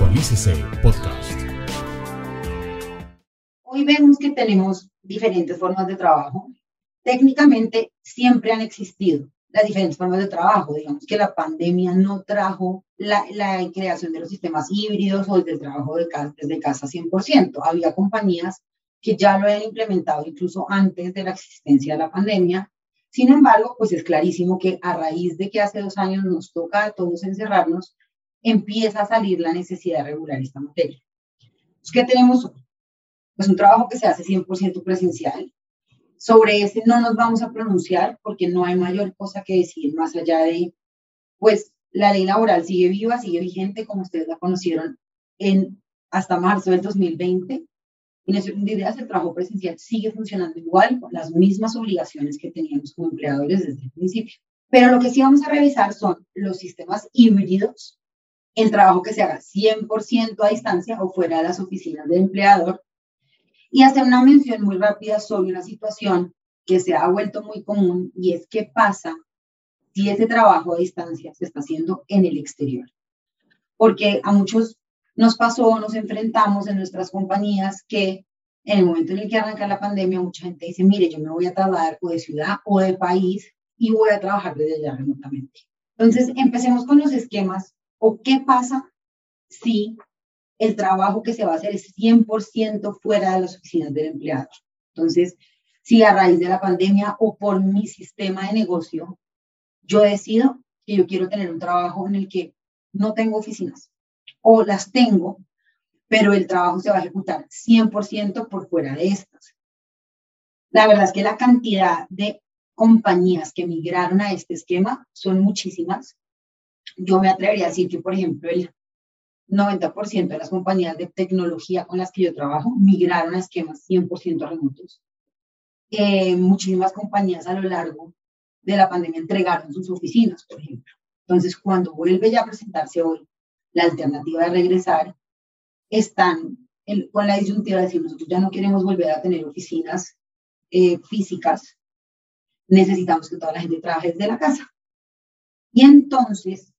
Actualícese Podcast. Hoy vemos que tenemos diferentes formas de trabajo. Técnicamente siempre han existido las diferentes formas de trabajo. Digamos que la pandemia no trajo la, creación de los sistemas híbridos o del trabajo de casa, desde casa 100%. Había compañías que ya lo habían implementado incluso antes de la existencia de la pandemia. Sin embargo, pues es clarísimo que a raíz de que hace dos años nos toca a todos encerrarnos, empieza a salir la necesidad de regular esta materia. ¿Qué tenemos hoy? Pues un trabajo que se hace 100% presencial. Sobre ese no nos vamos a pronunciar porque no hay mayor cosa que decir más allá de, pues la ley laboral sigue viva, sigue vigente, como ustedes la conocieron en, hasta marzo del 2020. Y nuestras ideas, el trabajo presencial sigue funcionando igual, con las mismas obligaciones que teníamos como empleadores desde el principio. Pero lo que sí vamos a revisar son los sistemas híbridos, el trabajo que se haga 100% a distancia o fuera de las oficinas del empleador, y hacer una mención muy rápida sobre una situación que se ha vuelto muy común y es qué pasa si ese trabajo a distancia se está haciendo en el exterior. Porque a muchos nos pasó, nos enfrentamos en nuestras compañías que en el momento en el que arranca la pandemia, mucha gente dice, mire, yo me voy a trasladar o de ciudad o de país y voy a trabajar desde allá remotamente. Entonces, empecemos con los esquemas o qué pasa si el trabajo que se va a hacer es 100% fuera de las oficinas del empleado. Entonces, si a raíz de la pandemia o por mi sistema de negocio, yo decido que yo quiero tener un trabajo en el que no tengo oficinas o las tengo, pero el trabajo se va a ejecutar 100% por fuera de estas. La verdad es que la cantidad de compañías que migraron a este esquema son muchísimas. Yo me atrevería a decir que, por ejemplo, el 90% de las compañías de tecnología con las que yo trabajo migraron a esquemas 100% remotos. Eh, muchísimas compañías a lo largo de la pandemia entregaron sus oficinas, por ejemplo. Entonces, cuando vuelve ya a presentarse hoy la alternativa de regresar, están con la disyuntiva de decir, nosotros ya no queremos volver a tener oficinas eh, físicas, necesitamos que toda la gente trabaje desde la casa. Y entonces,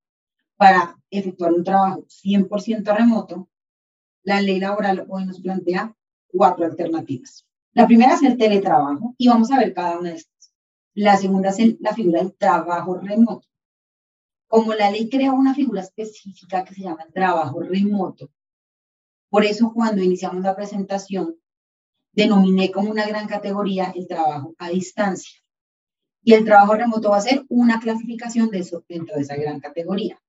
para efectuar un trabajo 100% remoto, la ley laboral hoy nos plantea cuatro alternativas. La primera es el teletrabajo y vamos a ver cada una de estas. La segunda es la figura del trabajo remoto. Como la ley crea una figura específica que se llama el trabajo remoto, por eso cuando iniciamos la presentación denominé como una gran categoría el trabajo a distancia. Y el trabajo remoto va a ser una clasificación de eso dentro de esa gran categoría.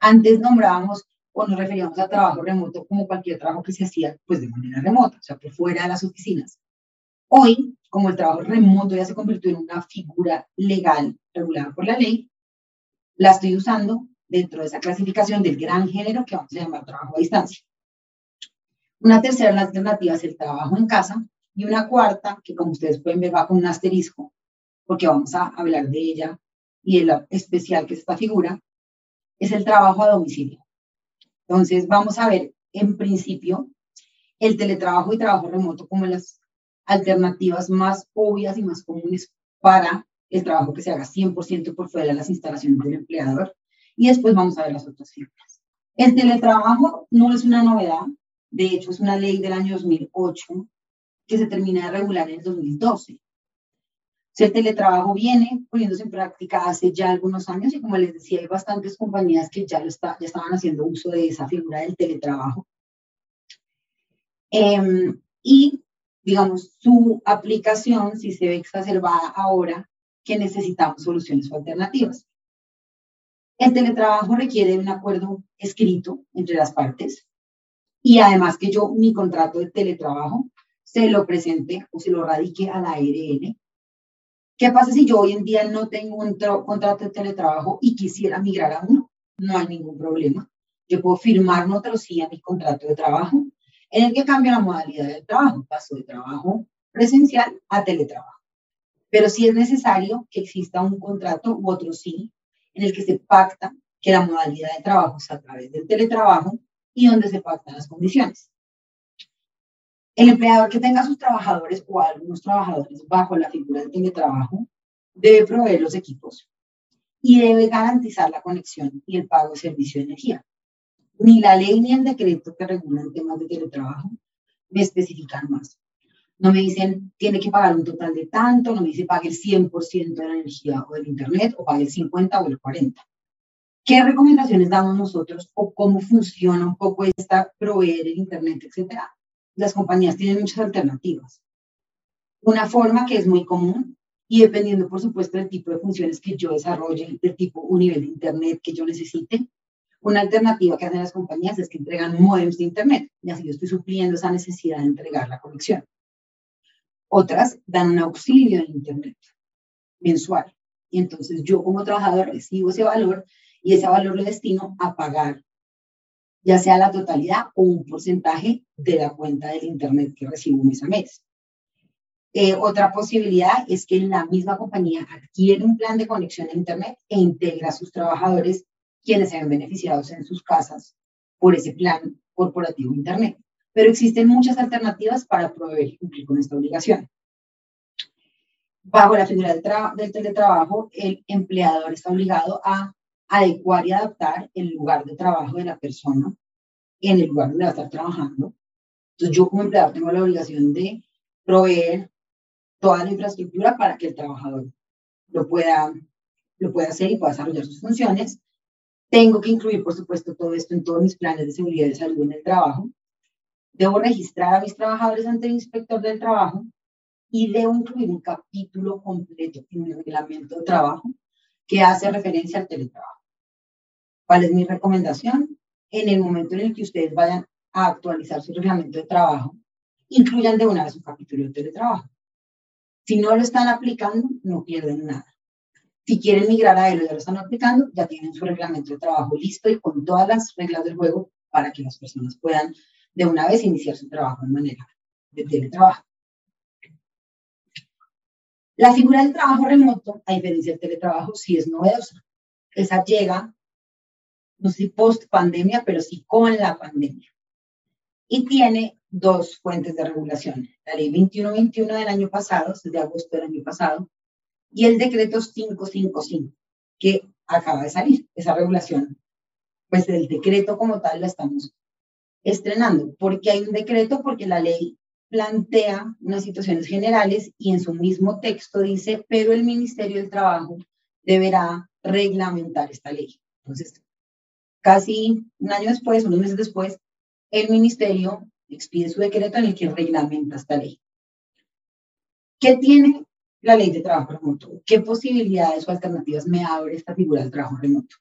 Antes nombrábamos o nos referíamos a trabajo remoto como cualquier trabajo que se hacía pues de manera remota, o sea, por fuera de las oficinas. Hoy, como el trabajo remoto ya se convirtió en una figura legal regulada por la ley, la estoy usando dentro de esa clasificación del gran género que vamos a llamar trabajo a distancia. Una tercera alternativa es el trabajo en casa y una cuarta, que como ustedes pueden ver va con un asterisco, porque vamos a hablar de ella y de lo especial que es esta figura, es el trabajo a domicilio. Entonces, vamos a ver en principio el teletrabajo y trabajo remoto como las alternativas más obvias y más comunes para el trabajo que se haga 100% por fuera de las instalaciones del empleador. Y después vamos a ver las otras figuras. El teletrabajo no es una novedad, de hecho es una ley del año 2008 que se termina de regular en el 2012 el teletrabajo viene poniéndose en práctica hace ya algunos años y como les decía, hay bastantes compañías que ya, lo está, ya estaban haciendo uso de esa figura del teletrabajo. Em, y, digamos, su aplicación si se ve exacerbada ahora que necesitamos soluciones alternativas. El teletrabajo requiere un acuerdo escrito entre las partes y además que yo mi contrato de teletrabajo se lo presente o se lo radique a la ARN ¿Qué pasa si yo hoy en día no tengo un contrato de teletrabajo y quisiera migrar a uno? No hay ningún problema. Yo puedo firmar un otro sí a mi contrato de trabajo en el que cambia la modalidad del trabajo. Paso de trabajo presencial a teletrabajo. Pero sí es necesario que exista un contrato u otro sí en el que se pacta que la modalidad de trabajo es a través del teletrabajo y donde se pactan las condiciones. El empleador que tenga sus trabajadores o algunos trabajadores bajo la figura del teletrabajo debe proveer los equipos y debe garantizar la conexión y el pago de servicio de energía. Ni la ley ni el decreto que regulan temas de teletrabajo me especifican más. No me dicen, tiene que pagar un total de tanto, no me dice pague el 100% de la energía o del Internet, o pague el 50 o el 40. ¿Qué recomendaciones damos nosotros o cómo funciona un poco esta proveer el Internet, etcétera? Las compañías tienen muchas alternativas. Una forma que es muy común y dependiendo, por supuesto, del tipo de funciones que yo desarrolle, del tipo, un nivel de Internet que yo necesite, una alternativa que hacen las compañías es que entregan modems de Internet y así yo estoy supliendo esa necesidad de entregar la conexión. Otras dan un auxilio en Internet mensual. Y entonces yo como trabajador recibo ese valor y ese valor lo destino a pagar ya sea la totalidad o un porcentaje de la cuenta del Internet que recibo mes a mes. Eh, otra posibilidad es que la misma compañía adquiere un plan de conexión a Internet e integra a sus trabajadores quienes se ven beneficiados en sus casas por ese plan corporativo Internet. Pero existen muchas alternativas para proveer y cumplir con esta obligación. Bajo la figura del teletrabajo, el empleador está obligado a adecuar y adaptar el lugar de trabajo de la persona en el lugar donde va a estar trabajando. Entonces yo como empleador tengo la obligación de proveer toda la infraestructura para que el trabajador lo pueda, lo pueda hacer y pueda desarrollar sus funciones. Tengo que incluir, por supuesto, todo esto en todos mis planes de seguridad y salud en el trabajo. Debo registrar a mis trabajadores ante el inspector del trabajo y debo incluir un capítulo completo en mi reglamento de trabajo que hace referencia al teletrabajo. ¿Cuál es mi recomendación? En el momento en el que ustedes vayan a actualizar su reglamento de trabajo, incluyan de una vez un capítulo de teletrabajo. Si no lo están aplicando, no pierden nada. Si quieren migrar a él o ya lo están aplicando, ya tienen su reglamento de trabajo listo y con todas las reglas del juego para que las personas puedan de una vez iniciar su trabajo de manera de teletrabajo. La figura del trabajo remoto, a diferencia del teletrabajo, sí es novedosa. Esa llega, no sé si post pandemia, pero sí con la pandemia. Y tiene dos fuentes de regulación, la ley 2121 del año pasado, de agosto del año pasado, y el decreto 555, que acaba de salir. Esa regulación, pues el decreto como tal la estamos estrenando. porque hay un decreto? Porque la ley plantea unas situaciones generales y en su mismo texto dice, pero el Ministerio del Trabajo deberá reglamentar esta ley. Entonces, casi un año después, unos meses después, el Ministerio expide su decreto en el que reglamenta esta ley. ¿Qué tiene la ley de trabajo remoto? ¿Qué posibilidades o alternativas me abre esta figura del trabajo remoto?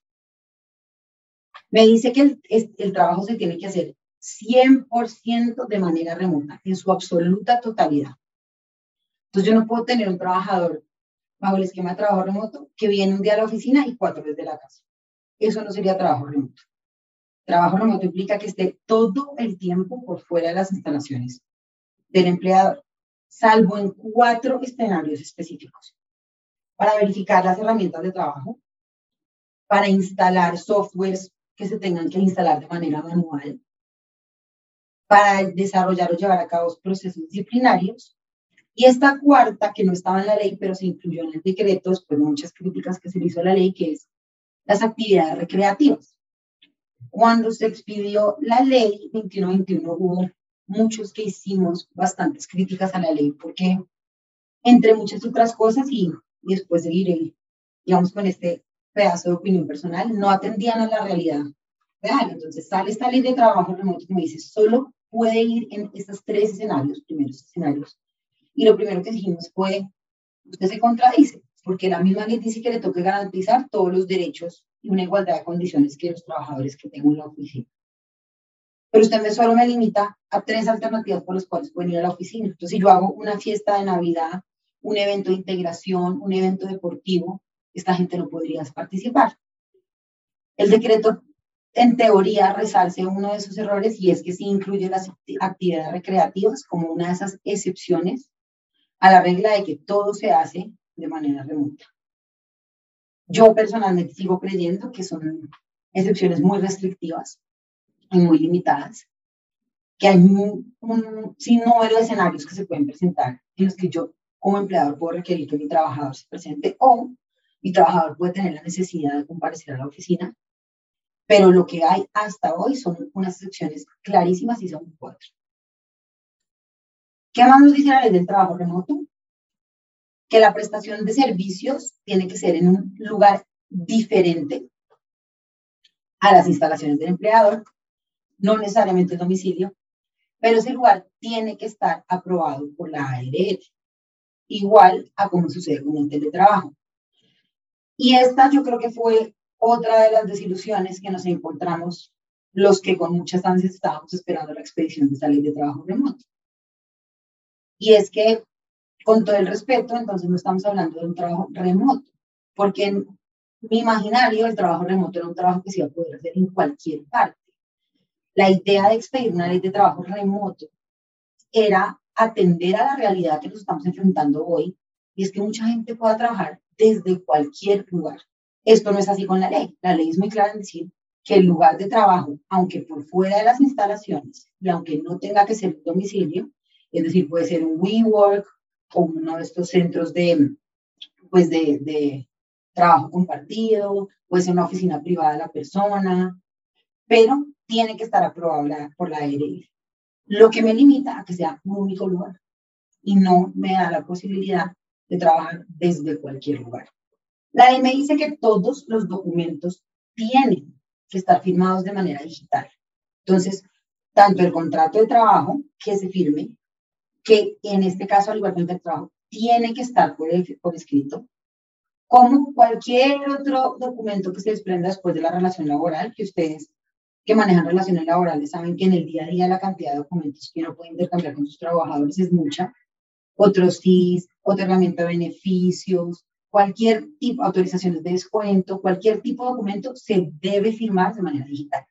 Me dice que el, trabajo se tiene que hacer 100% de manera remota, en su absoluta totalidad. Entonces yo no puedo tener un trabajador bajo el esquema de trabajo remoto que viene un día a la oficina y cuatro desde la casa. Eso no sería trabajo remoto. Trabajo remoto implica que esté todo el tiempo por fuera de las instalaciones del empleador, salvo en cuatro escenarios específicos. Para verificar las herramientas de trabajo, para instalar softwares que se tengan que instalar de manera manual, para desarrollar o llevar a cabo procesos disciplinarios. Y esta cuarta, que no estaba en la ley, pero se incluyó en el decreto, después de muchas críticas que se le hizo a la ley, que es las actividades recreativas. Cuando se expidió la ley 2121 hubo muchos que hicimos bastantes críticas a la ley porque entre muchas otras cosas y, después seguiré, digamos, con este pedazo de opinión personal, no atendían a la realidad real. Entonces sale esta ley de trabajo remoto que me dice, solo puede ir en estos tres escenarios, primeros escenarios. Y lo primero que dijimos fue, usted se contradice, porque la misma ley dice que le toca garantizar todos los derechos y una igualdad de condiciones que los trabajadores que tengo en la oficina. Pero usted me solo me limita a tres alternativas por las cuales pueden ir a la oficina. Entonces, si yo hago una fiesta de Navidad, un evento de integración, un evento deportivo, esta gente no podría participar. El decreto en teoría resalce uno de esos errores y es que sí incluye las actividades recreativas como una de esas excepciones a la regla de que todo se hace de manera remota. Yo personalmente sigo creyendo que son excepciones muy restrictivas y muy limitadas, que hay un, un sinnúmero de escenarios que se pueden presentar en los que yo como empleador puedo requerir que mi trabajador se presente o mi trabajador puede tener la necesidad de comparecer a la oficina pero lo que hay hasta hoy son unas excepciones clarísimas y son cuatro. ¿Qué más nos dice la ley del trabajo remoto? Que la prestación de servicios tiene que ser en un lugar diferente a las instalaciones del empleador, no necesariamente el domicilio, pero ese lugar tiene que estar aprobado por la ARL, igual a como sucede con el teletrabajo. Y esta yo creo que fue otra de las desilusiones que nos encontramos los que con muchas ansias estábamos esperando la expedición de esta ley de trabajo remoto. Y es que, con todo el respeto, entonces no estamos hablando de un trabajo remoto, porque en mi imaginario el trabajo remoto era un trabajo que se iba a poder hacer en cualquier parte. La idea de expedir una ley de trabajo remoto era atender a la realidad que nos estamos enfrentando hoy, y es que mucha gente pueda trabajar desde cualquier lugar. Esto no es así con la ley. La ley es muy clara en decir que el lugar de trabajo, aunque por fuera de las instalaciones y aunque no tenga que ser un domicilio, es decir, puede ser un WeWork o uno de estos centros de, pues de, de trabajo compartido, puede ser una oficina privada de la persona, pero tiene que estar aprobado por la ARL. Lo que me limita a que sea un único lugar y no me da la posibilidad de trabajar desde cualquier lugar. La ley me dice que todos los documentos tienen que estar firmados de manera digital. Entonces, tanto el contrato de trabajo que se firme, que en este caso, al igual que el trabajo, tiene que estar por, por escrito, como cualquier otro documento que se desprenda después de la relación laboral, que ustedes que manejan relaciones laborales saben que en el día a día la cantidad de documentos que uno puede intercambiar con sus trabajadores es mucha. Otros CIS, otorgamiento de beneficios, cualquier tipo, autorizaciones de descuento, cualquier tipo de documento se debe firmar de manera digital.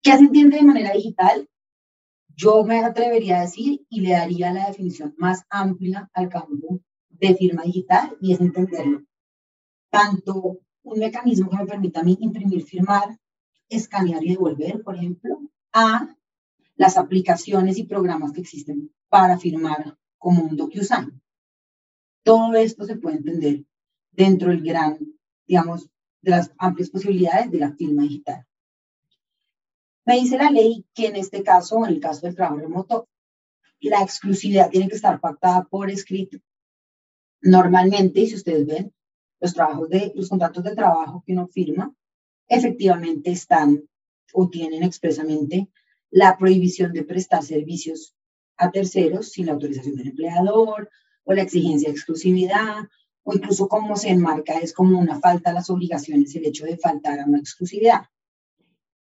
¿Qué se entiende de manera digital? Yo me atrevería a decir y le daría la definición más amplia al campo de firma digital y es entenderlo. Tanto un mecanismo que me permita a mí imprimir, firmar, escanear y devolver, por ejemplo, a las aplicaciones y programas que existen para firmar como un DocuSign. Todo esto se puede entender dentro del gran, digamos, de las amplias posibilidades de la firma digital. Me dice la ley que en este caso, en el caso del trabajo remoto, la exclusividad tiene que estar pactada por escrito. Normalmente, si ustedes ven, los los contratos de trabajo que uno firma, efectivamente están o tienen expresamente la prohibición de prestar servicios a terceros sin la autorización del empleador o la exigencia de exclusividad, o incluso cómo se enmarca es como una falta a las obligaciones el hecho de faltar a una exclusividad.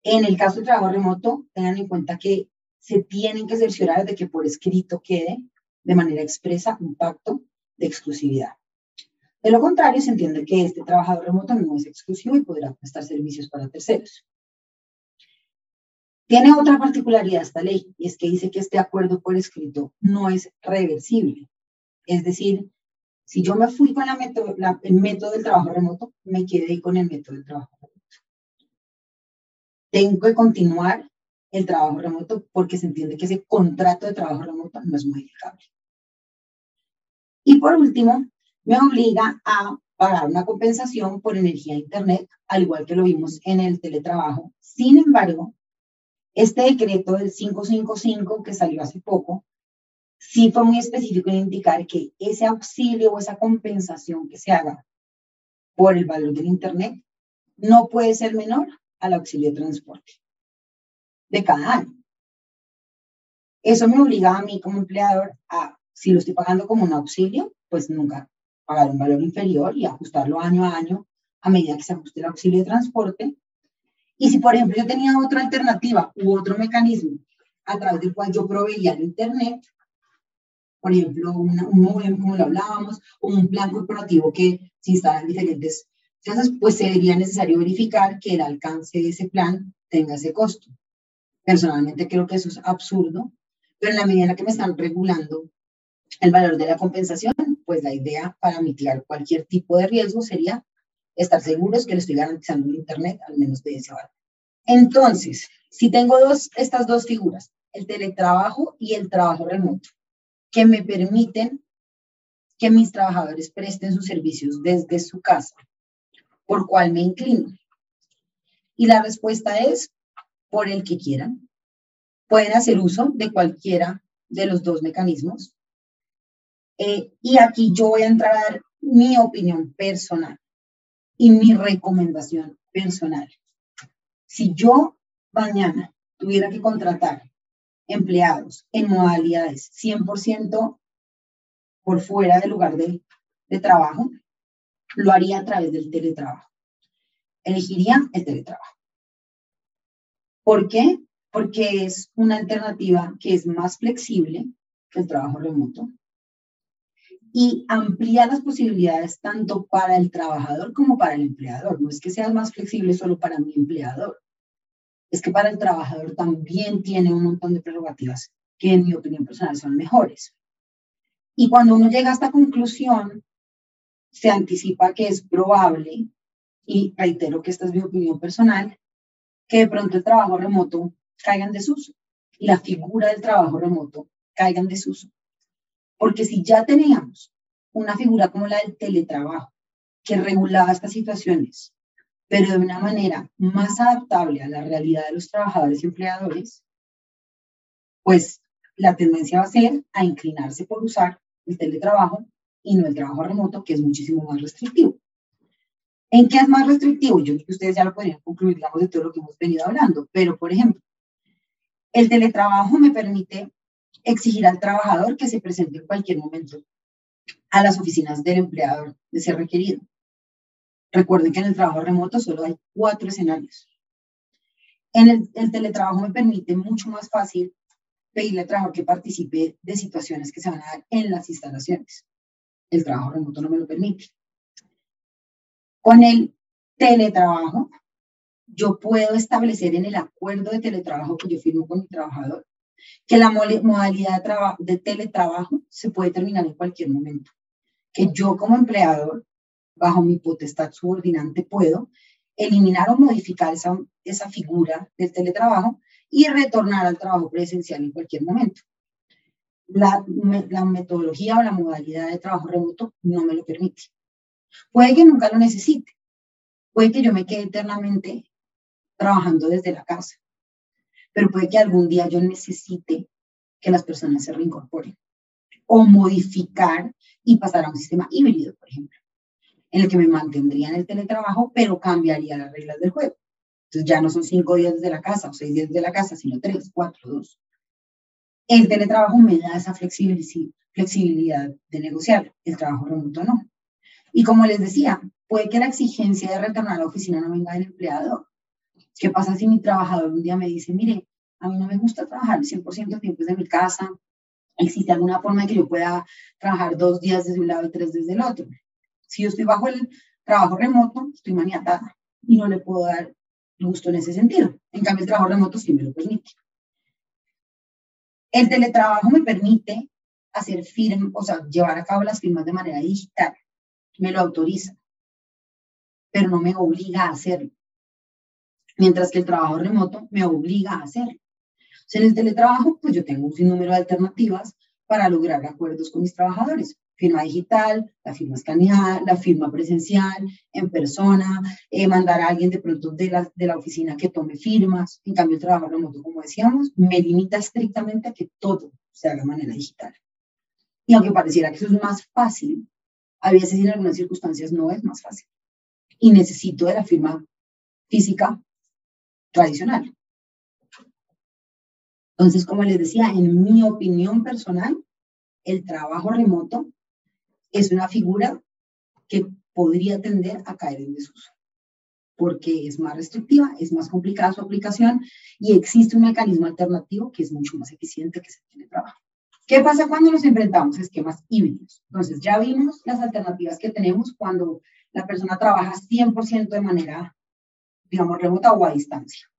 En el caso del trabajo remoto, tengan en cuenta que se tienen que cerciorar de que por escrito quede de manera expresa un pacto de exclusividad. De lo contrario, se entiende que este trabajador remoto no es exclusivo y podrá prestar servicios para terceros. Tiene otra particularidad esta ley, y es que dice que este acuerdo por escrito no es reversible. Es decir, si yo me fui con el método del trabajo remoto, me quedé con el método del trabajo remoto. Tengo que continuar el trabajo remoto porque se entiende que ese contrato de trabajo remoto no es modificable. Y por último, me obliga a pagar una compensación por energía de Internet, al igual que lo vimos en el teletrabajo. Sin embargo, este decreto del 555 que salió hace poco sí fue muy específico en indicar que ese auxilio o esa compensación que se haga por el valor del Internet no puede ser menor al auxilio de transporte de cada año. Eso me obliga a mí como empleador a, si lo estoy pagando como un auxilio, pues nunca pagar un valor inferior y ajustarlo año a año a medida que se ajuste el auxilio de transporte. Y si, por ejemplo, yo tenía otra alternativa u otro mecanismo a través del cual yo proveía el Internet, por ejemplo, un modem, como lo hablábamos, o un plan corporativo que se instala en diferentes casas, pues sería necesario verificar que el alcance de ese plan tenga ese costo. Personalmente creo que eso es absurdo, pero en la medida en la que me están regulando el valor de la compensación, pues la idea para mitigar cualquier tipo de riesgo sería estar seguros que le estoy garantizando el Internet, al menos de ese valor. Entonces, si tengo dos, estas dos figuras, el teletrabajo y el trabajo remoto, que me permiten que mis trabajadores presten sus servicios desde su casa, por cual me inclino. Y la respuesta es por el que quieran. Pueden hacer uso de cualquiera de los dos mecanismos. Eh, y aquí yo voy a entrar a dar mi opinión personal y mi recomendación personal. Si yo mañana tuviera que contratar empleados en modalidades 100% por fuera del lugar de trabajo, lo haría a través del teletrabajo. Elegiría el teletrabajo. ¿Por qué? Porque es una alternativa que es más flexible que el trabajo remoto y amplía las posibilidades tanto para el trabajador como para el empleador. No es que sea más flexible solo para mi empleador, es que para el trabajador también tiene un montón de prerrogativas que en mi opinión personal son mejores. Y cuando uno llega a esta conclusión, se anticipa que es probable, y reitero que esta es mi opinión personal, que de pronto el trabajo remoto caiga en desuso y la figura del trabajo remoto caiga en desuso. Porque si ya teníamos una figura como la del teletrabajo, que regulaba estas situaciones, pero de una manera más adaptable a la realidad de los trabajadores y empleadores, pues la tendencia va a ser a inclinarse por usar el teletrabajo y no el trabajo remoto, que es muchísimo más restrictivo. ¿En qué es más restrictivo? Yo creo que ustedes ya lo podrían concluir, digamos, de todo lo que hemos venido hablando, pero por ejemplo, el teletrabajo me permite exigir al trabajador que se presente en cualquier momento a las oficinas del empleador de ser requerido. Recuerden que en el trabajo remoto solo hay cuatro escenarios. En el, el teletrabajo me permite mucho más fácil pedirle al trabajador que participe de situaciones que se van a dar en las instalaciones. El trabajo remoto no me lo permite. Con el teletrabajo, yo puedo establecer en el acuerdo de teletrabajo que yo firmo con mi trabajador que la modalidad de, de teletrabajo se puede terminar en cualquier momento. Que yo como empleador, bajo mi potestad subordinante, puedo eliminar o modificar esa, esa figura del teletrabajo y retornar al trabajo presencial en cualquier momento. La, metodología o la modalidad de trabajo remoto no me lo permite. Puede que nunca lo necesite. Puede que yo me quede eternamente trabajando desde la casa pero puede que algún día yo necesite que las personas se reincorporen o modificar y pasar a un sistema híbrido, por ejemplo, en el que me mantendría en el teletrabajo, pero cambiaría las reglas del juego. Entonces ya no son cinco días desde la casa o seis días desde la casa, sino tres, cuatro, dos. El teletrabajo me da esa flexibilidad de negociar, el trabajo remoto no. Y como les decía, puede que la exigencia de retornar a la oficina no venga del empleador, ¿Qué pasa si mi trabajador un día me dice, mire, a mí no me gusta trabajar el 100% del tiempo desde mi casa? ¿Existe alguna forma de que yo pueda trabajar dos días desde un lado y tres desde el otro? Si yo estoy bajo el trabajo remoto, estoy maniatada y no le puedo dar gusto en ese sentido. En cambio, el trabajo remoto sí me lo permite. El teletrabajo me permite hacer firmas, o sea, llevar a cabo las firmas de manera digital. Me lo autoriza, pero no me obliga a hacerlo mientras que el trabajo remoto me obliga a hacerlo. en el teletrabajo, pues yo tengo un sinnúmero de alternativas para lograr acuerdos con mis trabajadores. Firma digital, la firma escaneada, la firma presencial, en persona, eh, mandar a alguien de pronto de la, de la oficina que tome firmas. En cambio, el trabajo remoto, como decíamos, me limita estrictamente a que todo se haga de manera digital. Y aunque pareciera que eso es más fácil, a veces en algunas circunstancias no es más fácil. Y necesito de la firma física tradicional. Entonces, como les decía, en mi opinión personal, el trabajo remoto es una figura que podría tender a caer en desuso, porque es más restrictiva, es más complicada su aplicación y existe un mecanismo alternativo que es mucho más eficiente que se tiene trabajo. ¿Qué pasa cuando nos enfrentamos a esquemas híbridos? Entonces, ya vimos las alternativas que tenemos cuando la persona trabaja 100% de manera digamos, remota o a distancia.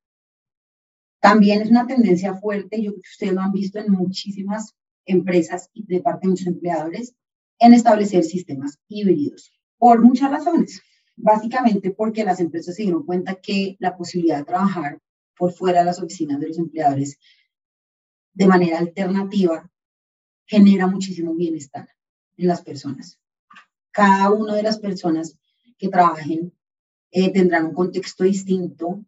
También es una tendencia fuerte, yo creo ustedes lo han visto en muchísimas empresas y de parte de muchos empleadores, en establecer sistemas híbridos, por muchas razones. Básicamente porque las empresas se dieron cuenta que la posibilidad de trabajar por fuera de las oficinas de los empleadores de manera alternativa genera muchísimo bienestar en las personas. Cada una de las personas que trabajen eh, tendrán un contexto distinto,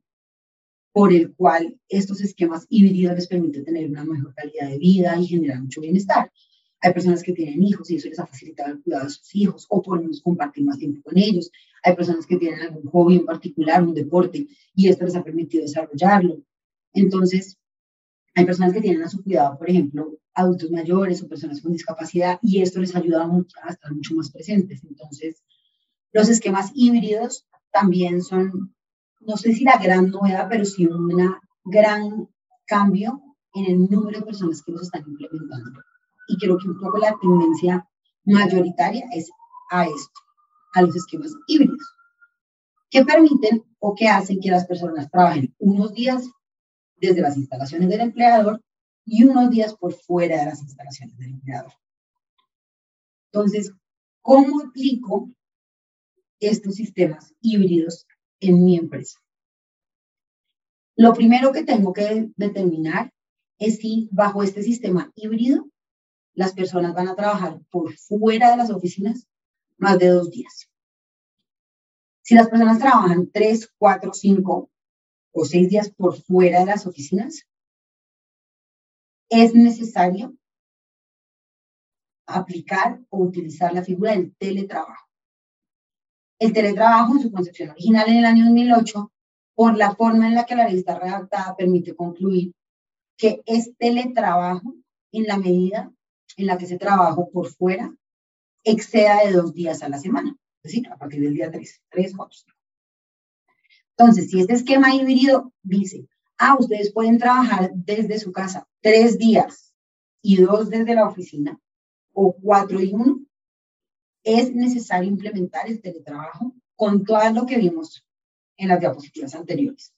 por el cual estos esquemas híbridos les permiten tener una mejor calidad de vida y generar mucho bienestar. Hay personas que tienen hijos y eso les ha facilitado el cuidado de sus hijos o podemos compartir más tiempo con ellos. Hay personas que tienen algún hobby en particular, un deporte, y esto les ha permitido desarrollarlo. Entonces, hay personas que tienen a su cuidado, por ejemplo, adultos mayores o personas con discapacidad, y esto les ayuda mucho a estar mucho más presentes. Entonces, los esquemas híbridos también son, no sé si la gran novedad, pero sí un gran cambio en el número de personas que los están implementando y creo que un poco la tendencia mayoritaria es a esto, a los esquemas híbridos, que permiten o que hacen que las personas trabajen unos días desde las instalaciones del empleador y unos días por fuera de las instalaciones del empleador. Entonces, ¿cómo aplico estos sistemas híbridos en mi empresa? Lo primero que tengo que determinar es si bajo este sistema híbrido las personas van a trabajar por fuera de las oficinas más de dos días. Si las personas trabajan tres, cuatro, cinco o seis días por fuera de las oficinas, es necesario aplicar o utilizar la figura del teletrabajo. El teletrabajo en su concepción original en el año 2008, por la forma en la que la ley está redactada, permite concluir que es teletrabajo en la medida en la que ese trabajo por fuera exceda de dos días a la semana, es decir, a partir del día 3, 3, 4, Entonces, si este esquema híbrido dice, ah, ustedes pueden trabajar desde su casa tres días y dos desde la oficina, o cuatro y uno, es necesario implementar el teletrabajo con todo lo que vimos en las diapositivas anteriores.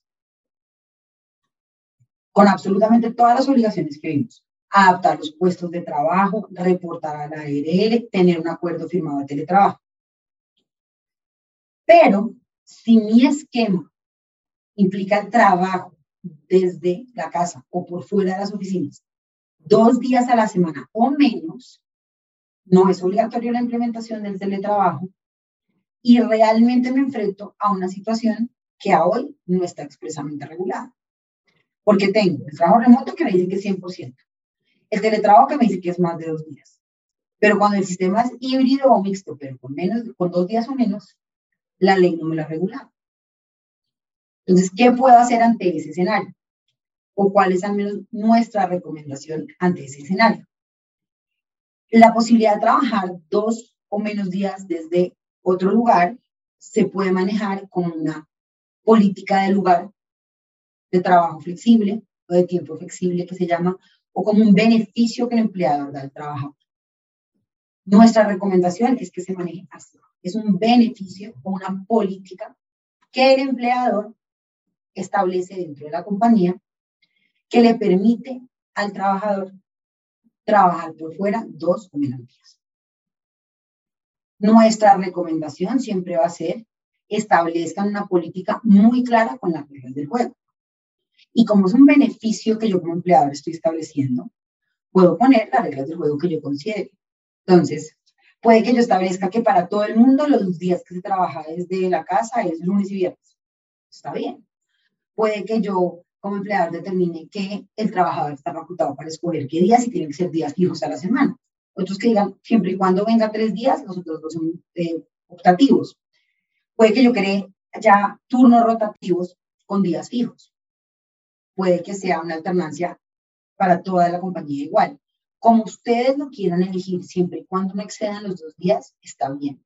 Con absolutamente todas las obligaciones que vimos adaptar los puestos de trabajo, reportar a la ARL, tener un acuerdo firmado de teletrabajo. Pero si mi esquema implica el trabajo desde la casa o por fuera de las oficinas, dos días a la semana o menos, no es obligatorio la implementación del teletrabajo y realmente me enfrento a una situación que a hoy no está expresamente regulada. Porque tengo el trabajo remoto que me dice que es 100%, el teletrabajo que me dice que es más de dos días. Pero cuando el sistema es híbrido o mixto, pero con, menos, con dos días o menos, la ley no me la regula. Entonces, ¿qué puedo hacer ante ese escenario? ¿O cuál es al menos nuestra recomendación ante ese escenario? La posibilidad de trabajar dos o menos días desde otro lugar se puede manejar como una política de lugar de trabajo flexible o de tiempo flexible que se llama o como un beneficio que el empleador da al trabajador. Nuestra recomendación es que se maneje así. Es un beneficio o una política que el empleador establece dentro de la compañía que le permite al trabajador trabajar por fuera dos o menos días. Nuestra recomendación siempre va a ser establezcan una política muy clara con las reglas del juego. Y como es un beneficio que yo como empleador estoy estableciendo, puedo poner las reglas del juego que yo considere. Entonces, puede que yo establezca que para todo el mundo los días que se trabaja desde la casa es lunes y viernes. Está bien. Puede que yo como empleador determine que el trabajador está facultado para escoger qué días y tienen que ser días fijos a la semana. Otros que digan, siempre y cuando venga tres días, los otros dos son eh, optativos. Puede que yo cree ya turnos rotativos con días fijos puede que sea una alternancia para toda la compañía igual. Como ustedes lo quieran elegir, siempre y cuando no excedan los dos días, está bien.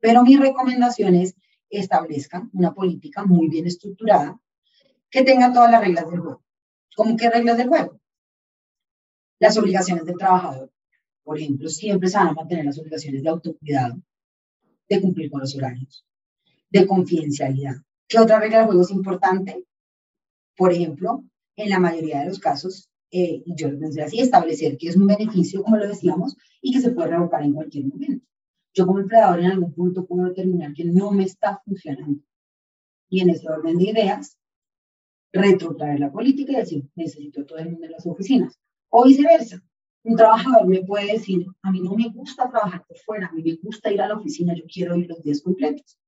Pero mi recomendación es establezcan una política muy bien estructurada que tenga todas las reglas del juego. ¿Cómo qué reglas del juego? Las obligaciones del trabajador. Por ejemplo, siempre se van a mantener las obligaciones de autocuidado, de cumplir con los horarios, de confidencialidad. ¿Qué otra regla del juego es importante? Por ejemplo, en la mayoría de los casos, eh, yo lo pensé así, establecer que es un beneficio, como lo decíamos, y que se puede revocar en cualquier momento. Yo como empleador en algún punto puedo determinar que no me está funcionando. Y en ese orden de ideas, retrotraer la política y decir, necesito todo el mundo en las oficinas. O viceversa. Un trabajador me puede decir, a mí no me gusta trabajar por fuera, a mí me gusta ir a la oficina, yo quiero ir los días completos.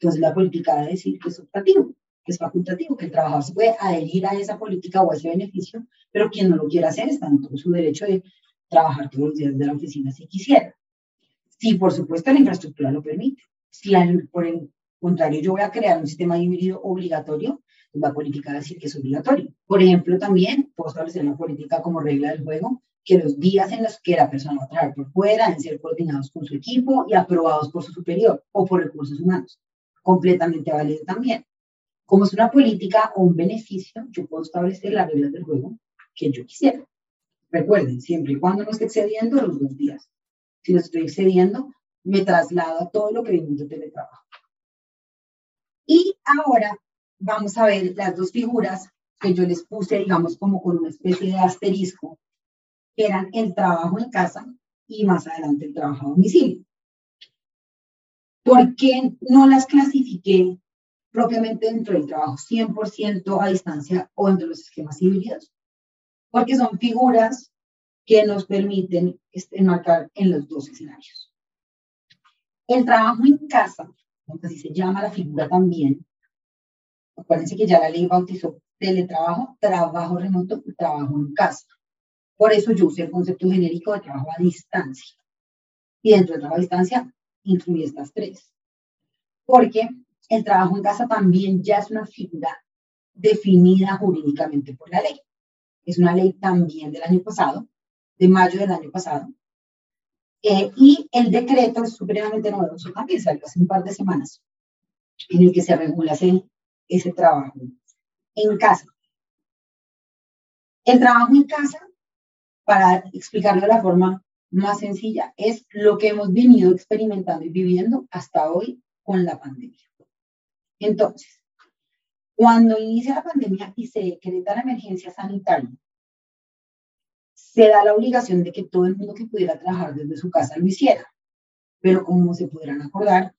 Entonces la política a decir que es optativo es facultativo, que el trabajador se puede adherir a esa política o a ese beneficio, pero quien no lo quiera hacer está en todo su derecho de trabajar todos los días de la oficina si quisiera. Si, por supuesto, la infraestructura lo permite. Si, por el contrario, yo voy a crear un sistema híbrido obligatorio, pues la política va a decir que es obligatorio. Por ejemplo, también puedo establecer la política como regla del juego que los días en los que la persona va a trabajar por fuera deben ser coordinados con su equipo y aprobados por su superior o por recursos humanos. Completamente válido también. Como es una política o un beneficio, yo puedo establecer las reglas del juego que yo quisiera. Recuerden, siempre y cuando no esté excediendo los dos días. Si no estoy excediendo, me traslado a todo lo que vimos de teletrabajo. Y ahora vamos a ver las dos figuras que yo les puse, digamos, como con una especie de asterisco, eran el trabajo en casa y más adelante el trabajo a domicilio. ¿Por qué no las clasifiqué propiamente dentro del trabajo 100% a distancia o entre los esquemas híbridos? Porque son figuras que nos permiten enmarcar en los dos escenarios. El trabajo en casa, así se llama la figura también, acuérdense que ya la ley bautizó teletrabajo, trabajo remoto trabajo en casa. Por eso yo usé el concepto genérico de trabajo a distancia. Y dentro del trabajo a distancia incluye estas tres. Porque el trabajo en casa también ya es una figura definida jurídicamente por la ley. Es una ley también del año pasado, de mayo del año pasado. Eh, y el decreto supremamente novedoso también, salió hace un par de semanas, en el que se regula ese, ese trabajo en casa. El trabajo en casa, para explicarlo de la forma más sencilla, es lo que hemos venido experimentando y viviendo hasta hoy con la pandemia. Entonces, cuando inicia la pandemia y se decreta la emergencia sanitaria, se da la obligación de que todo el mundo que pudiera trabajar desde su casa lo hiciera. Pero como se podrán acordar,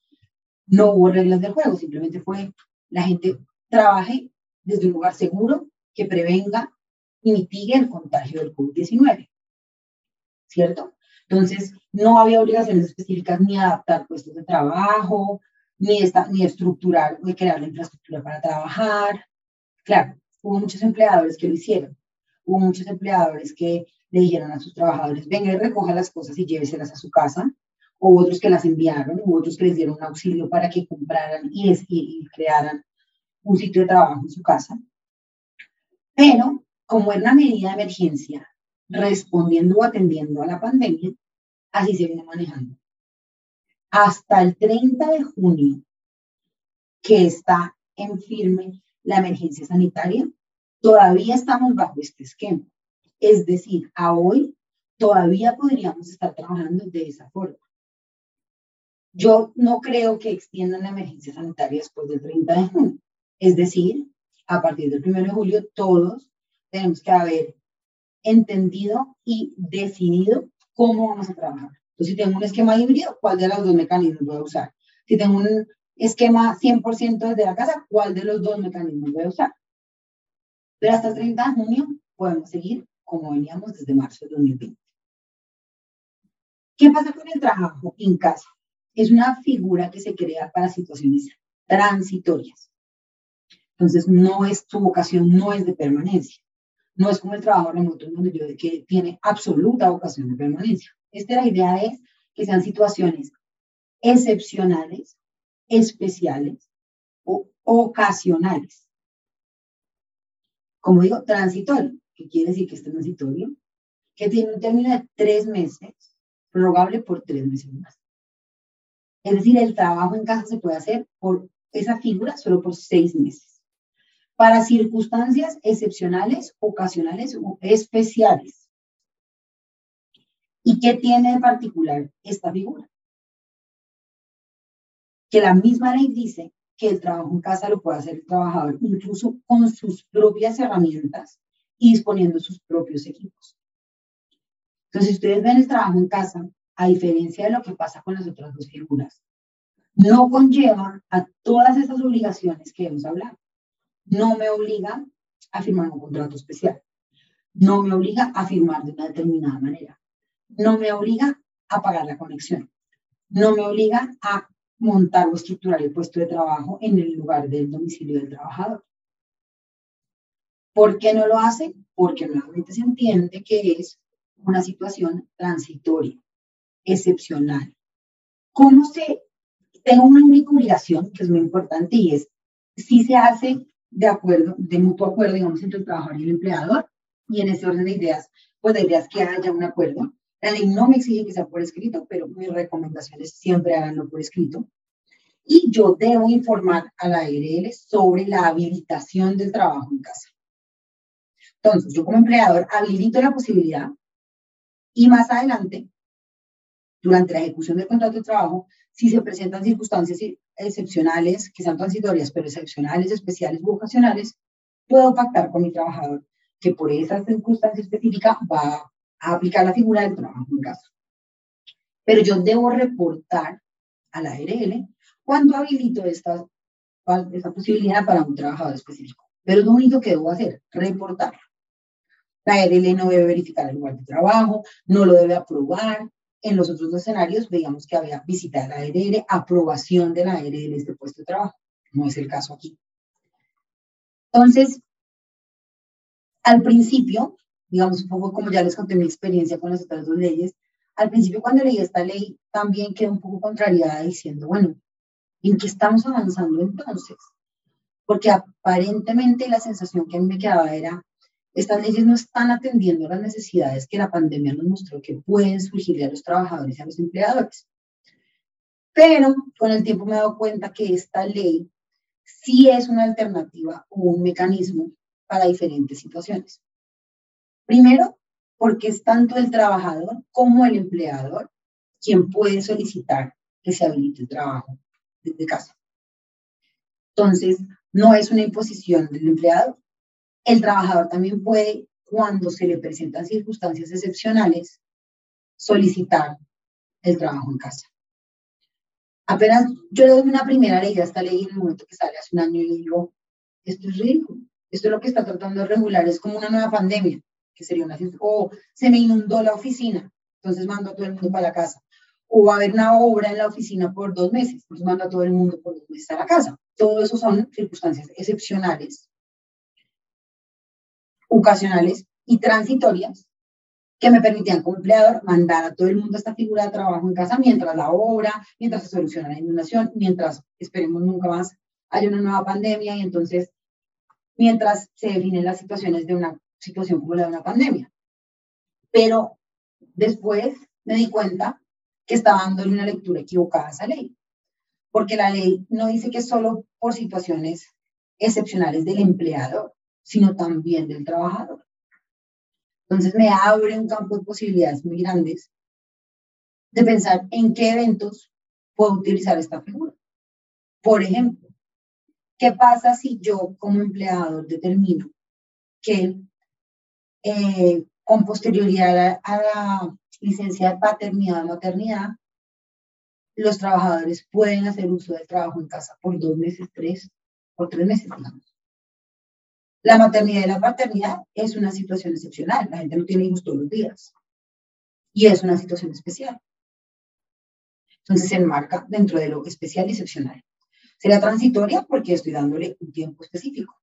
no hubo reglas del juego, simplemente fue la gente trabaje desde un lugar seguro que prevenga y mitigue el contagio del COVID-19. ¿Cierto? Entonces, no había obligaciones específicas ni adaptar puestos de trabajo, ni, esta, ni estructurar, ni crear la infraestructura para trabajar. Claro, hubo muchos empleadores que lo hicieron. Hubo muchos empleadores que le dijeron a sus trabajadores, venga y recoja las cosas y lléveselas a su casa. O otros que las enviaron, u otros que les dieron un auxilio para que compraran y, y crearan un sitio de trabajo en su casa. Pero como era una medida de emergencia, respondiendo o atendiendo a la pandemia, así se viene manejando. Hasta el 30 de junio, que está en firme la emergencia sanitaria, todavía estamos bajo este esquema. Es decir, a hoy todavía podríamos estar trabajando de esa forma. Yo no creo que extiendan la emergencia sanitaria después del 30 de junio. Es decir, a partir del 1 de julio, todos tenemos que haber entendido y decidido cómo vamos a trabajar. Entonces, si tengo un esquema híbrido, ¿cuál de los dos mecanismos voy a usar? Si tengo un esquema 100% desde la casa, ¿cuál de los dos mecanismos voy a usar? Pero hasta el 30 de junio podemos seguir como veníamos desde marzo de 2020. ¿Qué pasa con el trabajo en casa? Es una figura que se crea para situaciones transitorias. Entonces, no es, su vocación no es de permanencia. No es como el trabajo remoto donde yo que tiene absoluta vocación de permanencia. Esta la idea es que sean situaciones excepcionales, especiales o ocasionales. Como digo, transitorio, que quiere decir que es transitorio, que tiene un término de tres meses, prorrogable por tres meses más. Es decir, el trabajo en casa se puede hacer por esa figura solo por seis meses para circunstancias excepcionales, ocasionales o especiales. ¿Y qué tiene de particular esta figura? Que la misma ley dice que el trabajo en casa lo puede hacer el trabajador incluso con sus propias herramientas y disponiendo sus propios equipos. Entonces, ustedes ven el trabajo en casa, a diferencia de lo que pasa con las otras dos figuras, no conlleva a todas esas obligaciones que hemos hablado no me obliga a firmar un contrato especial. No me obliga a firmar de una determinada manera. No me obliga a pagar la conexión. No me obliga a montar o estructurar el puesto de trabajo en el lugar del domicilio del trabajador. ¿Por qué no lo hace? Porque nuevamente se entiende que es una situación transitoria, excepcional. ¿Cómo se tengo una única obligación que es muy importante y es si se hace de acuerdo, de mutuo acuerdo, digamos, entre el trabajador y el empleador, y en ese orden de ideas, pues la idea es que haya un acuerdo. La ley no me exige que sea por escrito, pero mis recomendaciones siempre háganlo por escrito. Y yo debo informar a la ARL sobre la habilitación del trabajo en casa. Entonces, yo como empleador habilito la posibilidad y más adelante, durante la ejecución del contrato de trabajo, si se presentan circunstancias excepcionales, que sean transitorias, pero excepcionales, especiales u ocasionales, puedo pactar con mi trabajador que por esa circunstancia específica va aplicar la figura del trabajo en casa. Pero yo debo reportar a la ARL cuando habilito esta, esta posibilidad para un trabajador específico. Pero lo único que debo hacer, reportar. La ARL no debe verificar el lugar de trabajo, no lo debe aprobar, en los otros escenarios veíamos que había visita de la ARL, aprobación de la ARL de este puesto de trabajo. No es el caso aquí. Entonces, al principio, digamos un poco como ya les conté mi experiencia con las otras dos leyes, al principio cuando leí esta ley también quedé un poco contrariada diciendo, bueno, ¿en qué estamos avanzando entonces? Porque aparentemente la sensación que a mí me quedaba era, estas leyes no están atendiendo las necesidades que la pandemia nos mostró que pueden surgir a los trabajadores y a los empleadores. Pero con el tiempo me he dado cuenta que esta ley sí es una alternativa o un mecanismo para diferentes situaciones. Primero, porque es tanto el trabajador como el empleador quien puede solicitar que se habilite el trabajo desde casa. Entonces, no es una imposición del empleador, el trabajador también puede, cuando se le presentan circunstancias excepcionales, solicitar el trabajo en casa. Apenas yo le doy una primera ley a esta ley en el momento que sale hace un año y digo, esto es ridículo. Esto es lo que está tratando de regular, es como una nueva pandemia, que sería una o se me inundó la oficina, entonces mando a todo el mundo para la casa. O va a haber una obra en la oficina por dos meses, entonces mando a todo el mundo por dos meses a la casa. Todo eso son circunstancias excepcionales ocasionales y transitorias que me permitían como empleador mandar a todo el mundo esta figura de trabajo en casa mientras la obra, mientras se soluciona la inundación, mientras esperemos nunca más haya una nueva pandemia y entonces mientras se definen las situaciones de una situación como la de una pandemia. Pero después me di cuenta que estaba dándole una lectura equivocada a esa ley, porque la ley no dice que solo por situaciones excepcionales del empleador, sino también del trabajador. Entonces me abre un campo de posibilidades muy grandes de pensar en qué eventos puedo utilizar esta figura. Por ejemplo, ¿qué pasa si yo como empleador determino que eh, con posterioridad a la, licencia de paternidad o maternidad, los trabajadores pueden hacer uso del trabajo en casa por dos meses, tres o tres meses, digamos. La maternidad y la paternidad es una situación excepcional. La gente no tiene hijos todos los días. Y es una situación especial. Entonces se enmarca dentro de lo especial y excepcional. Será transitoria porque estoy dándole un tiempo específico.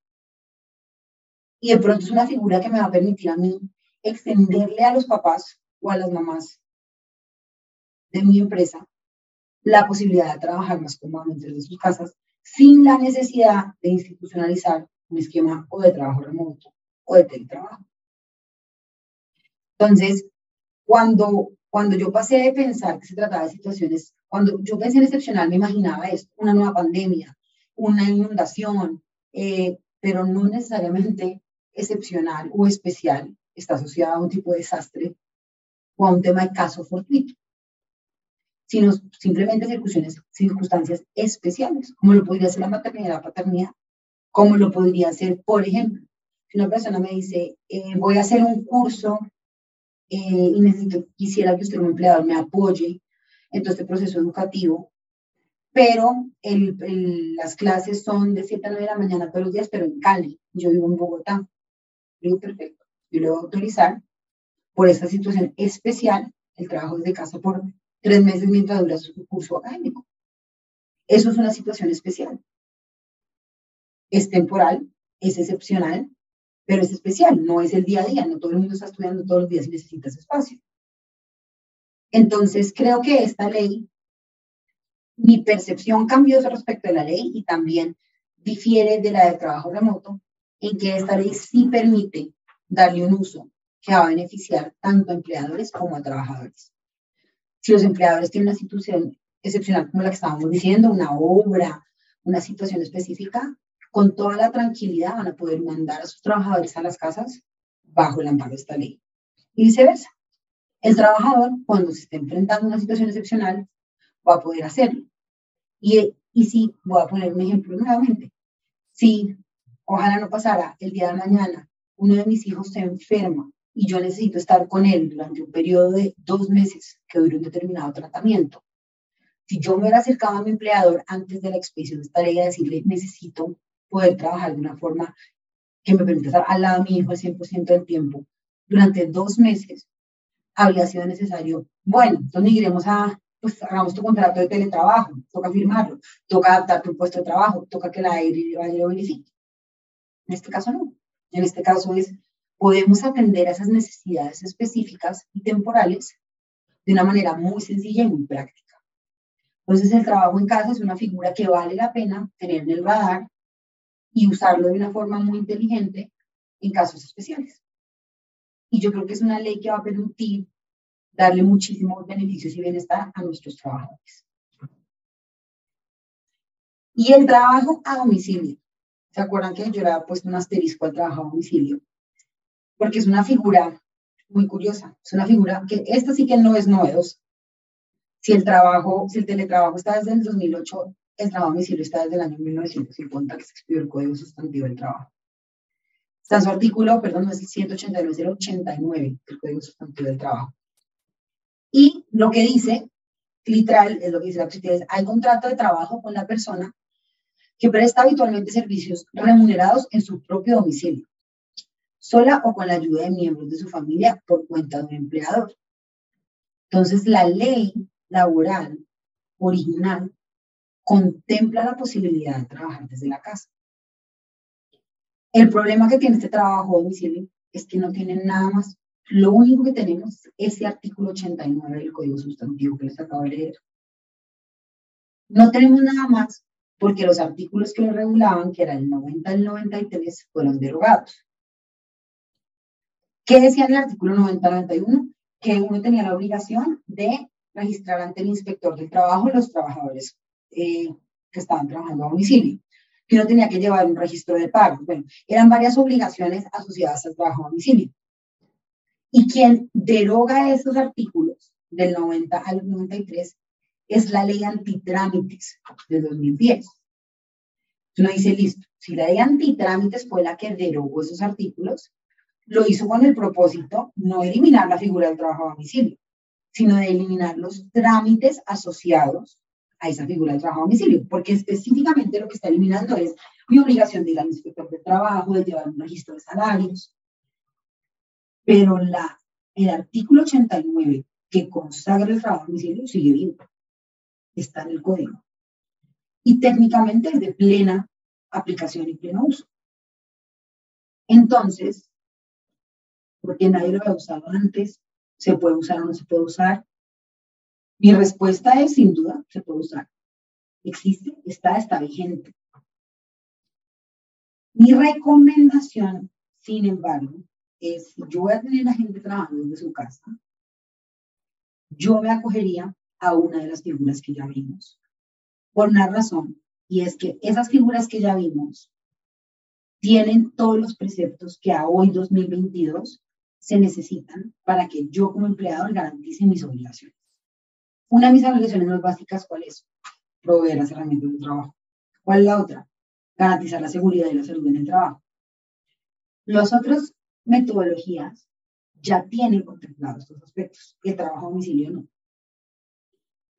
Y de pronto es una figura que me va a permitir a mí extenderle a los papás o a las mamás de mi empresa la posibilidad de trabajar más cómodamente desde sus casas sin la necesidad de institucionalizar un esquema o de trabajo remoto o de teletrabajo. Entonces, cuando, cuando yo pasé de pensar que se trataba de situaciones, cuando yo pensé en excepcional, me imaginaba esto, una nueva pandemia, una inundación, eh, pero no necesariamente excepcional o especial, está asociada a un tipo de desastre o a un tema de caso fortuito, sino simplemente circunstancias, especiales, como lo podría ser la maternidad, la paternidad, ¿Cómo lo podría hacer? Por ejemplo, si una persona me dice, eh, voy a hacer un curso eh, y necesito, quisiera que usted como empleador me apoye en todo este proceso educativo, pero las clases son de 7 a 9 de la mañana todos los días, pero en Cali, yo vivo en Bogotá. Digo, perfecto, yo le voy a autorizar por esta situación especial el trabajo desde casa por tres meses mientras dura su curso académico. Eso es una situación especial. Es temporal, es excepcional, pero es especial, no es el día a día, no todo el mundo está estudiando todos los días y necesita ese espacio. Entonces, creo que esta ley, mi percepción cambió respecto a la ley y también difiere de la de trabajo remoto, en que esta ley sí permite darle un uso que va a beneficiar tanto a empleadores como a trabajadores. Si los empleadores tienen una situación excepcional como la que estábamos diciendo, una obra, una situación específica, con toda la tranquilidad van a poder mandar a sus trabajadores a las casas bajo el amparo de esta ley. Y viceversa. El trabajador, cuando se esté enfrentando a una situación excepcional, va a poder hacerlo. Y, y si, voy a poner un ejemplo nuevamente, si ojalá no pasara el día de mañana, uno de mis hijos se enferma y yo necesito estar con él durante un periodo de dos meses que dure un determinado tratamiento. Si yo me hubiera acercado a mi empleador antes de la expedición de esta ley a decirle, necesito poder trabajar de una forma que me permita estar al lado de mi hijo el 100% del tiempo durante dos meses, habría sido necesario, bueno, entonces iremos a, pues hagamos tu contrato de teletrabajo, toca firmarlo, toca adaptar tu puesto de trabajo, toca que la aire vaya lo verifique. En este caso no. En este caso es, podemos atender a esas necesidades específicas y temporales de una manera muy sencilla y muy práctica. Entonces el trabajo en casa es una figura que vale la pena tener en el radar y usarlo de una forma muy inteligente en casos especiales. Y yo creo que es una ley que va a permitir darle muchísimos beneficios y bienestar a nuestros trabajadores. Y el trabajo a domicilio. ¿Se acuerdan que yo le había puesto un asterisco al trabajo a domicilio? Porque es una figura muy curiosa. Es una figura que esta sí que no es novedosa. Si el trabajo, si el teletrabajo está desde el 2008, el trabajo a domicilio está desde el año 1950 que se expidió el Código Sustantivo del Trabajo. Está en su artículo, perdón, no es el 189, es el 89 del Código Sustantivo del Trabajo. Y lo que dice, literal, es lo que dice la es, hay contrato de trabajo con la persona que presta habitualmente servicios remunerados en su propio domicilio, sola o con la ayuda de miembros de su familia por cuenta de un empleador. Entonces, la ley laboral original contempla la posibilidad de trabajar desde la casa. El problema que tiene este trabajo domicilio es que no tienen nada más. Lo único que tenemos es ese artículo 89 del Código Sustantivo que les acabo de leer. No tenemos nada más porque los artículos que lo regulaban, que eran el 90 y el 93, fueron derogados. ¿Qué decía en el artículo 90-91? Que uno tenía la obligación de registrar ante el inspector del trabajo los trabajadores eh, que estaban trabajando a domicilio, que uno tenía que llevar un registro de pagos. Bueno, eran varias obligaciones asociadas al trabajo a domicilio. Y quien deroga esos artículos del 90 al 93 es la ley antitrámites de 2010. Uno dice, listo, si la ley antitrámites fue la que derogó esos artículos, lo hizo con el propósito no eliminar la figura del trabajo a domicilio, sino de eliminar los trámites asociados a esa figura de trabajo a domicilio, porque específicamente lo que está eliminando es mi obligación de ir al inspector de trabajo, de llevar un registro de salarios. Pero la, el artículo 89 que consagra el trabajo a domicilio sigue vivo, está en el código. Y técnicamente es de plena aplicación y pleno uso. Entonces, porque nadie lo había usado antes, se puede usar o no se puede usar, mi respuesta es, sin duda, se puede usar. Existe, está, está vigente. Mi recomendación, sin embargo, es, si yo voy a tener a gente trabajando desde su casa, yo me acogería a una de las figuras que ya vimos. Por una razón, y es que esas figuras que ya vimos tienen todos los preceptos que a hoy 2022 se necesitan para que yo como empleador garantice mis obligaciones. Una de mis obligaciones más básicas, ¿cuál es? Proveer las herramientas de trabajo. ¿Cuál es la otra? Garantizar la seguridad y la salud en el trabajo. Las otras metodologías ya tienen contemplados estos aspectos. El trabajo a domicilio no.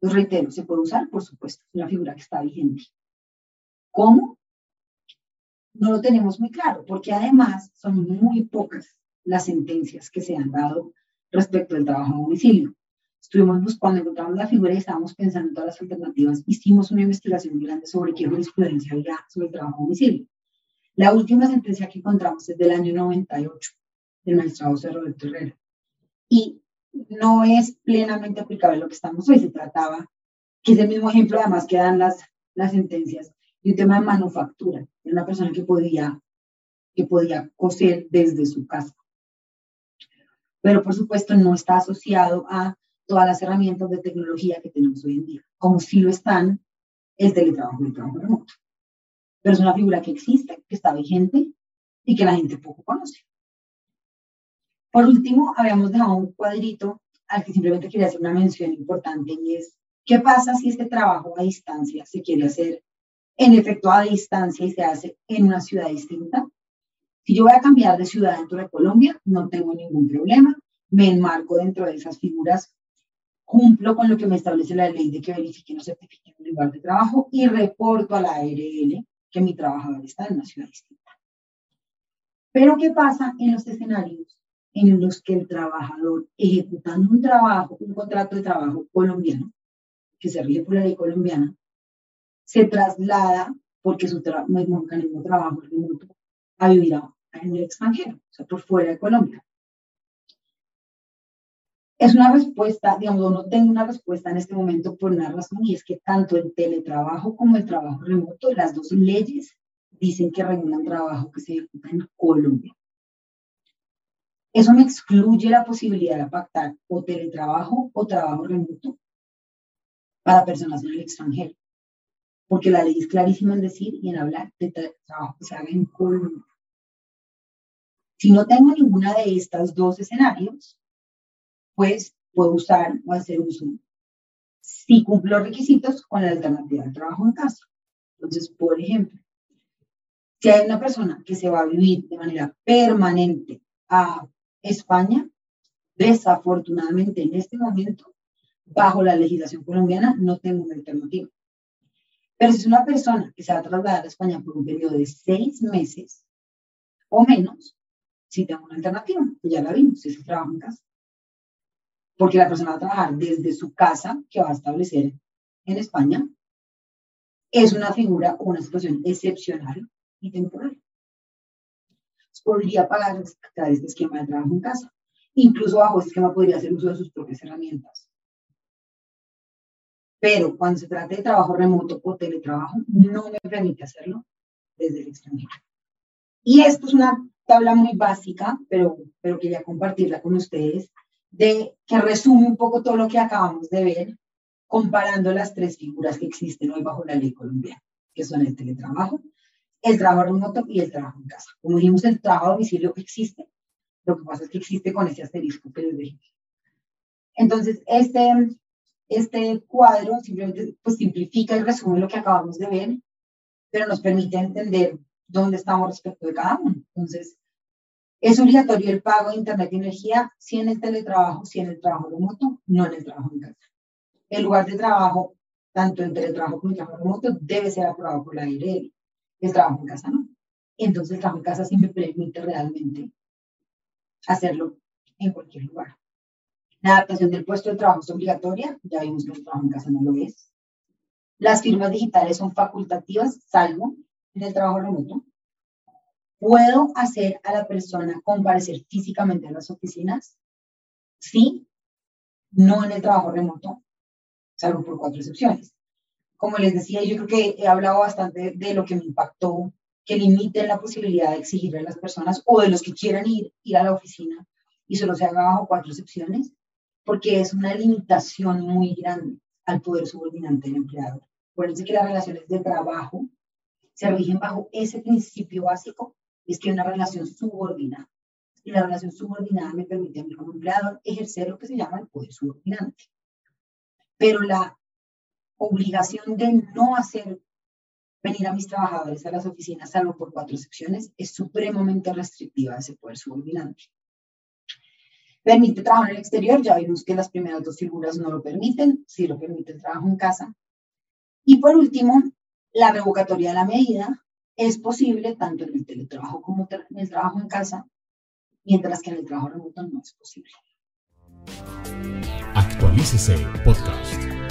Los reitero, ¿se puede usar? Por supuesto, es una figura que está vigente. ¿Cómo? No lo tenemos muy claro, porque además son muy pocas las sentencias que se han dado respecto al trabajo a domicilio. estuvimos buscando, encontramos la figura y estábamos pensando en todas las alternativas. Hicimos una investigación grande sobre qué jurisprudencia había sobre el trabajo a domicilio. La última sentencia que encontramos es del año 98, del magistrado José Roberto Herrera. Y no es plenamente aplicable lo que estamos hoy. Se trataba, que es el mismo ejemplo además que dan las, las sentencias, de un tema de manufactura, de una persona que podía, que podía coser desde su casa. Pero por supuesto no está asociado a todas las herramientas de tecnología que tenemos hoy en día, como si lo están el teletrabajo y el trabajo remoto. Pero es una figura que existe, que está vigente y que la gente poco conoce. Por último, habíamos dejado un cuadrito al que simplemente quería hacer una mención importante y es, ¿qué pasa si este trabajo a distancia se quiere hacer en efecto a distancia y se hace en una ciudad distinta? Si yo voy a cambiar de ciudad dentro de Colombia, no tengo ningún problema, me enmarco dentro de esas figuras cumplo con lo que me establece la ley de que verifique o certifique un lugar de trabajo y reporto a la ARL que mi trabajador está en una ciudad distinta. Pero ¿qué pasa en los escenarios en los que el trabajador ejecutando un trabajo, un contrato de trabajo colombiano, que se rige por la ley colombiana, se traslada porque su mismo mecanismo de trabajo remoto a vivir en el extranjero, o sea, por fuera de Colombia? Es una respuesta, digamos, no tengo una respuesta en este momento por una razón y es que tanto el teletrabajo como el trabajo remoto, las dos leyes dicen que regulan trabajo que se ejecuta en Colombia. Eso me excluye la posibilidad de pactar o teletrabajo o trabajo remoto para personas en el extranjero, porque la ley es clarísima en decir y en hablar de trabajo que se haga en Colombia. Si no tengo ninguna de estas dos escenarios, pues puedo usar o hacer uso si cumplo requisitos con la alternativa de trabajo en casa. Entonces, por ejemplo, si hay una persona que se va a vivir de manera permanente a España, desafortunadamente en este momento, bajo la legislación colombiana, no tengo una alternativa. Pero si es una persona que se va a trasladar a España por un periodo de seis meses o menos, sí tengo una alternativa, ya la vimos, es el trabajo en casa porque la persona va a trabajar desde su casa que va a establecer en España, es una figura o una situación excepcional y temporal. Podría pagar este esquema de trabajo en casa. Incluso bajo este esquema podría hacer uso de sus propias herramientas. Pero cuando se trata de trabajo remoto o teletrabajo, no me permite hacerlo desde el extranjero. Y esto es una tabla muy básica, pero, pero quería compartirla con ustedes de, que resume un poco todo lo que acabamos de ver, comparando las tres figuras que existen hoy bajo la ley colombiana, que son el teletrabajo, el trabajo remoto y el trabajo en casa. Como dijimos, el trabajo a domicilio existe, lo que pasa es que existe con ese asterisco que les dije. Entonces, este, este cuadro simplemente pues, simplifica y resume lo que acabamos de ver, pero nos permite entender dónde estamos respecto de cada uno. Entonces, es obligatorio el pago de Internet y energía si en el teletrabajo, si en el trabajo remoto, no en el trabajo en casa. El lugar de trabajo, tanto en teletrabajo como en trabajo remoto, debe ser aprobado por la IRL. El trabajo en casa no. Entonces el trabajo en casa sí me permite realmente hacerlo en cualquier lugar. La adaptación del puesto de trabajo es obligatoria, ya vimos que el trabajo en casa no lo es. Las firmas digitales son facultativas, salvo en el trabajo remoto. ¿Puedo hacer a la persona comparecer físicamente a las oficinas? Sí, no en el trabajo remoto, salvo por cuatro excepciones. Como les decía, yo creo que he hablado bastante de lo que me impactó, que limite la posibilidad de exigirle a las personas o de los que quieran ir, ir a la oficina y solo se haga bajo cuatro excepciones, porque es una limitación muy grande al poder subordinante del empleador. Acuérdense que las relaciones de trabajo se rigen bajo ese principio básico es que hay una relación subordinada. Y la relación subordinada me permite a mí como empleador ejercer lo que se llama el poder subordinante. Pero la obligación de no hacer venir a mis trabajadores a las oficinas, salvo por cuatro excepciones, es supremamente restrictiva ese poder subordinante. Permite trabajo en el exterior, ya vimos que las primeras dos figuras no lo permiten, sí lo permite el trabajo en casa. Y por último, la revocatoria de la medida es posible tanto en el teletrabajo como en el trabajo en casa, mientras que en el trabajo remoto no es posible. Actualícese Podcast.